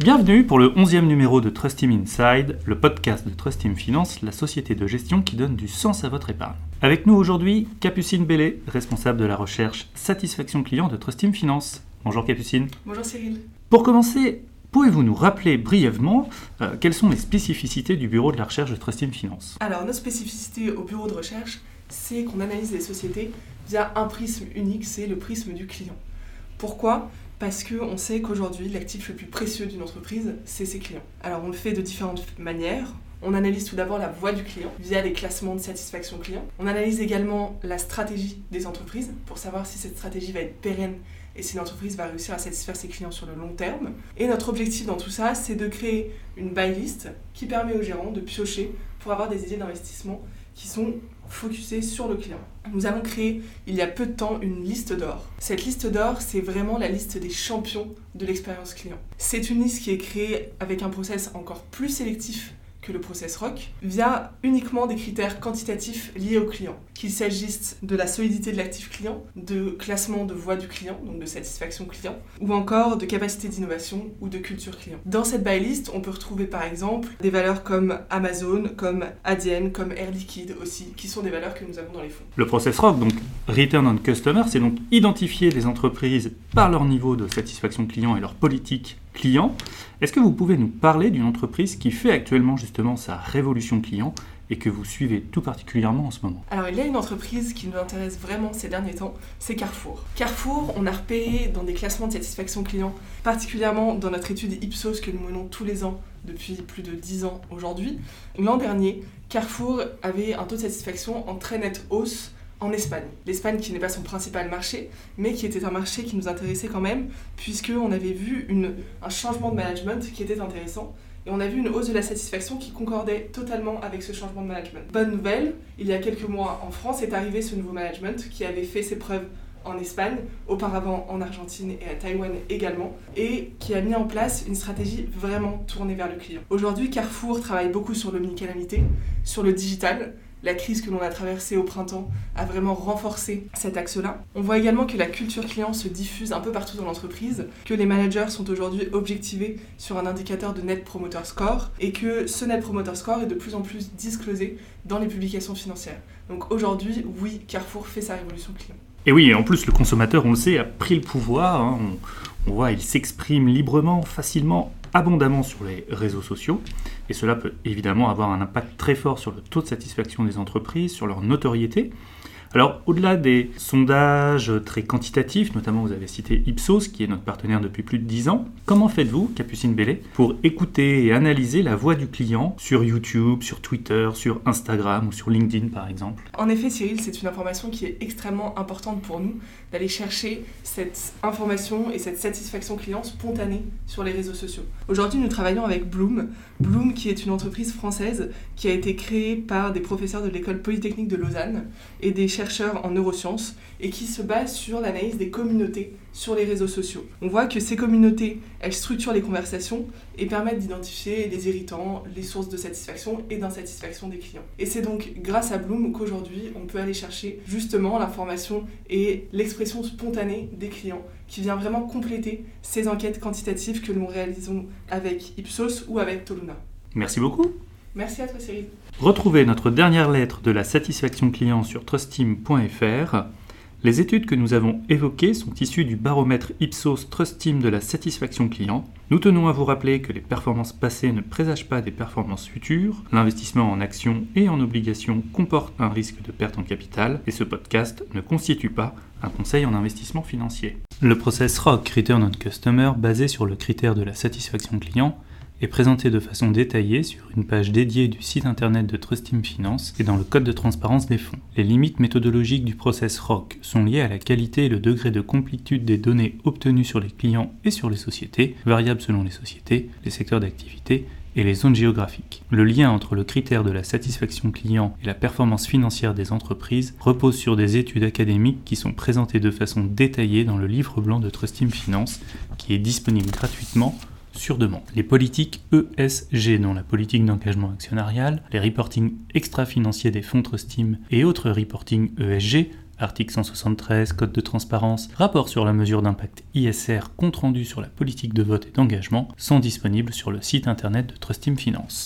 Bienvenue pour le 11e numéro de Trust Team Inside, le podcast de Trust Team Finance, la société de gestion qui donne du sens à votre épargne. Avec nous aujourd'hui, Capucine Bellé, responsable de la recherche satisfaction client de Trust Team Finance. Bonjour Capucine. Bonjour Cyril. Pour commencer, Pouvez-vous nous rappeler brièvement euh, quelles sont les spécificités du bureau de la recherche de Trust Team Finance? Alors, nos spécificités au bureau de recherche, c'est qu'on analyse les sociétés via un prisme unique, c'est le prisme du client. Pourquoi? Parce qu'on sait qu'aujourd'hui, l'actif le plus précieux d'une entreprise, c'est ses clients. Alors, on le fait de différentes manières. On analyse tout d'abord la voie du client via des classements de satisfaction client. On analyse également la stratégie des entreprises pour savoir si cette stratégie va être pérenne et si l'entreprise va réussir à satisfaire ses clients sur le long terme. Et notre objectif dans tout ça, c'est de créer une buy list qui permet aux gérants de piocher pour avoir des idées d'investissement qui sont focusées sur le client. Nous avons créé il y a peu de temps une liste d'or. Cette liste d'or, c'est vraiment la liste des champions de l'expérience client. C'est une liste qui est créée avec un process encore plus sélectif que le process ROC via uniquement des critères quantitatifs liés au client, qu'il s'agisse de la solidité de l'actif client, de classement de voix du client, donc de satisfaction client, ou encore de capacité d'innovation ou de culture client. Dans cette buy list, on peut retrouver par exemple des valeurs comme Amazon, comme ADN, comme Air Liquide aussi, qui sont des valeurs que nous avons dans les fonds. Le process ROC, donc Return on Customer, c'est donc identifier les entreprises par leur niveau de satisfaction client et leur politique client. Est-ce que vous pouvez nous parler d'une entreprise qui fait actuellement justement sa révolution client et que vous suivez tout particulièrement en ce moment? Alors il y a une entreprise qui nous intéresse vraiment ces derniers temps, c'est Carrefour. Carrefour, on a repéré dans des classements de satisfaction client, particulièrement dans notre étude Ipsos que nous menons tous les ans depuis plus de 10 ans aujourd'hui. L'an dernier, Carrefour avait un taux de satisfaction en très nette hausse en Espagne. L'Espagne qui n'est pas son principal marché, mais qui était un marché qui nous intéressait quand même, puisqu'on avait vu une, un changement de management qui était intéressant. Et on a vu une hausse de la satisfaction qui concordait totalement avec ce changement de management. Bonne nouvelle, il y a quelques mois en France est arrivé ce nouveau management qui avait fait ses preuves en Espagne, auparavant en Argentine et à Taïwan également, et qui a mis en place une stratégie vraiment tournée vers le client. Aujourd'hui, Carrefour travaille beaucoup sur l'omnicanalité, sur le digital, la crise que l'on a traversée au printemps a vraiment renforcé cet axe-là. On voit également que la culture client se diffuse un peu partout dans l'entreprise, que les managers sont aujourd'hui objectivés sur un indicateur de Net Promoter Score et que ce Net Promoter Score est de plus en plus disclosé dans les publications financières. Donc aujourd'hui, oui, Carrefour fait sa révolution client. Et oui, en plus, le consommateur, on le sait, a pris le pouvoir. Hein. On, on voit, il s'exprime librement, facilement, abondamment sur les réseaux sociaux. Et cela peut évidemment avoir un impact très fort sur le taux de satisfaction des entreprises, sur leur notoriété. Alors, au-delà des sondages très quantitatifs, notamment vous avez cité Ipsos, qui est notre partenaire depuis plus de 10 ans, comment faites-vous, Capucine Bellé, pour écouter et analyser la voix du client sur YouTube, sur Twitter, sur Instagram ou sur LinkedIn par exemple? En effet, Cyril, c'est une information qui est extrêmement importante pour nous, d'aller chercher cette information et cette satisfaction client spontanée sur les réseaux sociaux. Aujourd'hui, nous travaillons avec Bloom. Bloom, qui est une entreprise française qui a été créée par des professeurs de l'école polytechnique de Lausanne et des en neurosciences et qui se base sur l'analyse des communautés sur les réseaux sociaux. On voit que ces communautés, elles structurent les conversations et permettent d'identifier les irritants, les sources de satisfaction et d'insatisfaction des clients. Et c'est donc grâce à Bloom qu'aujourd'hui, on peut aller chercher justement l'information et l'expression spontanée des clients qui vient vraiment compléter ces enquêtes quantitatives que nous réalisons avec Ipsos ou avec Toluna. Merci beaucoup. Merci à toi Cyril. Retrouvez notre dernière lettre de la satisfaction client sur trustteam.fr. Les études que nous avons évoquées sont issues du baromètre Ipsos Trust Team de la satisfaction client. Nous tenons à vous rappeler que les performances passées ne présagent pas des performances futures. L'investissement en actions et en obligations comporte un risque de perte en capital et ce podcast ne constitue pas un conseil en investissement financier. Le process ROC, Return on Customer, basé sur le critère de la satisfaction client, est présenté de façon détaillée sur une page dédiée du site internet de Trust Team Finance et dans le code de transparence des fonds. Les limites méthodologiques du process ROC sont liées à la qualité et le degré de complétude des données obtenues sur les clients et sur les sociétés, variables selon les sociétés, les secteurs d'activité et les zones géographiques. Le lien entre le critère de la satisfaction client et la performance financière des entreprises repose sur des études académiques qui sont présentées de façon détaillée dans le livre blanc de Trust Team Finance qui est disponible gratuitement sur demande. Les politiques ESG, dont la politique d'engagement actionnarial, les reporting extra-financiers des fonds Trust Team et autres reporting ESG article 173, code de transparence, rapport sur la mesure d'impact ISR, compte rendu sur la politique de vote et d'engagement, sont disponibles sur le site internet de Trust Team Finance.